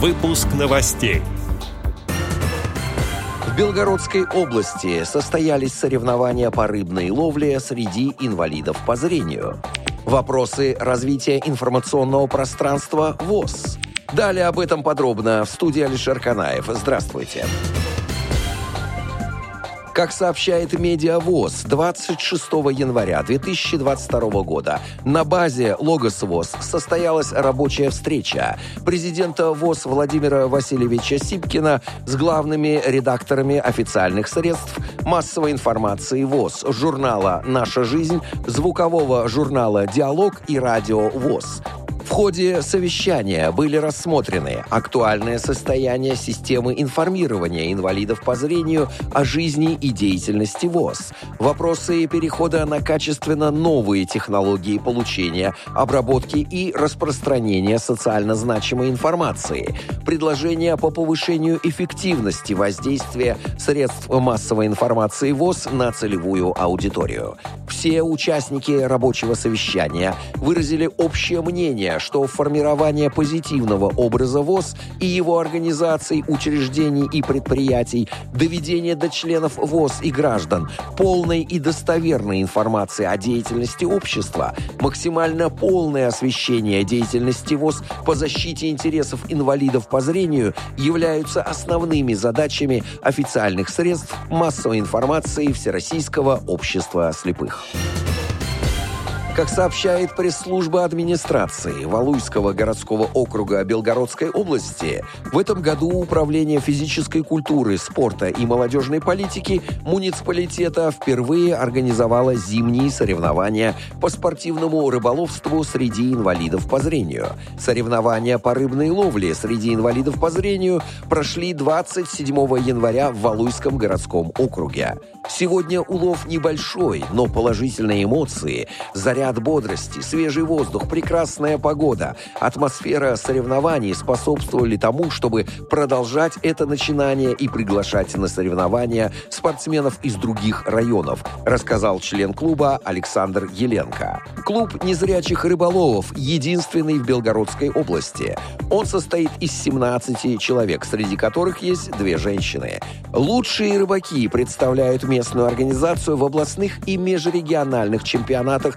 Выпуск новостей. В Белгородской области состоялись соревнования по рыбной ловле среди инвалидов по зрению. Вопросы развития информационного пространства ВОЗ. Далее об этом подробно в студии Алишер Канаев. Здравствуйте. Здравствуйте. Как сообщает Медиавоз, 26 января 2022 года на базе Логос ВОЗ состоялась рабочая встреча президента ВОЗ Владимира Васильевича Сипкина с главными редакторами официальных средств массовой информации ВОЗ, журнала «Наша жизнь», звукового журнала «Диалог» и радио ВОЗ. Ходе совещания были рассмотрены актуальное состояние системы информирования инвалидов по зрению о жизни и деятельности ВОЗ, вопросы перехода на качественно новые технологии получения, обработки и распространения социально значимой информации, предложения по повышению эффективности воздействия средств массовой информации ВОЗ на целевую аудиторию. Все участники рабочего совещания выразили общее мнение, что формирование позитивного образа ВОЗ и его организаций, учреждений и предприятий, доведение до членов ВОЗ и граждан полной и достоверной информации о деятельности общества, максимально полное освещение деятельности ВОЗ по защите интересов инвалидов по зрению являются основными задачами официальных средств массовой информации Всероссийского общества слепых. Как сообщает пресс-служба администрации Валуйского городского округа Белгородской области, в этом году Управление физической культуры, спорта и молодежной политики муниципалитета впервые организовало зимние соревнования по спортивному рыболовству среди инвалидов по зрению. Соревнования по рыбной ловле среди инвалидов по зрению прошли 27 января в Валуйском городском округе. Сегодня улов небольшой, но положительные эмоции, заряд бодрости, свежий воздух, прекрасная погода, атмосфера соревнований способствовали тому, чтобы продолжать это начинание и приглашать на соревнования спортсменов из других районов, рассказал член клуба Александр Еленко. Клуб незрячих рыболовов единственный в Белгородской области. Он состоит из 17 человек, среди которых есть две женщины. Лучшие рыбаки представляют местную организацию в областных и межрегиональных чемпионатах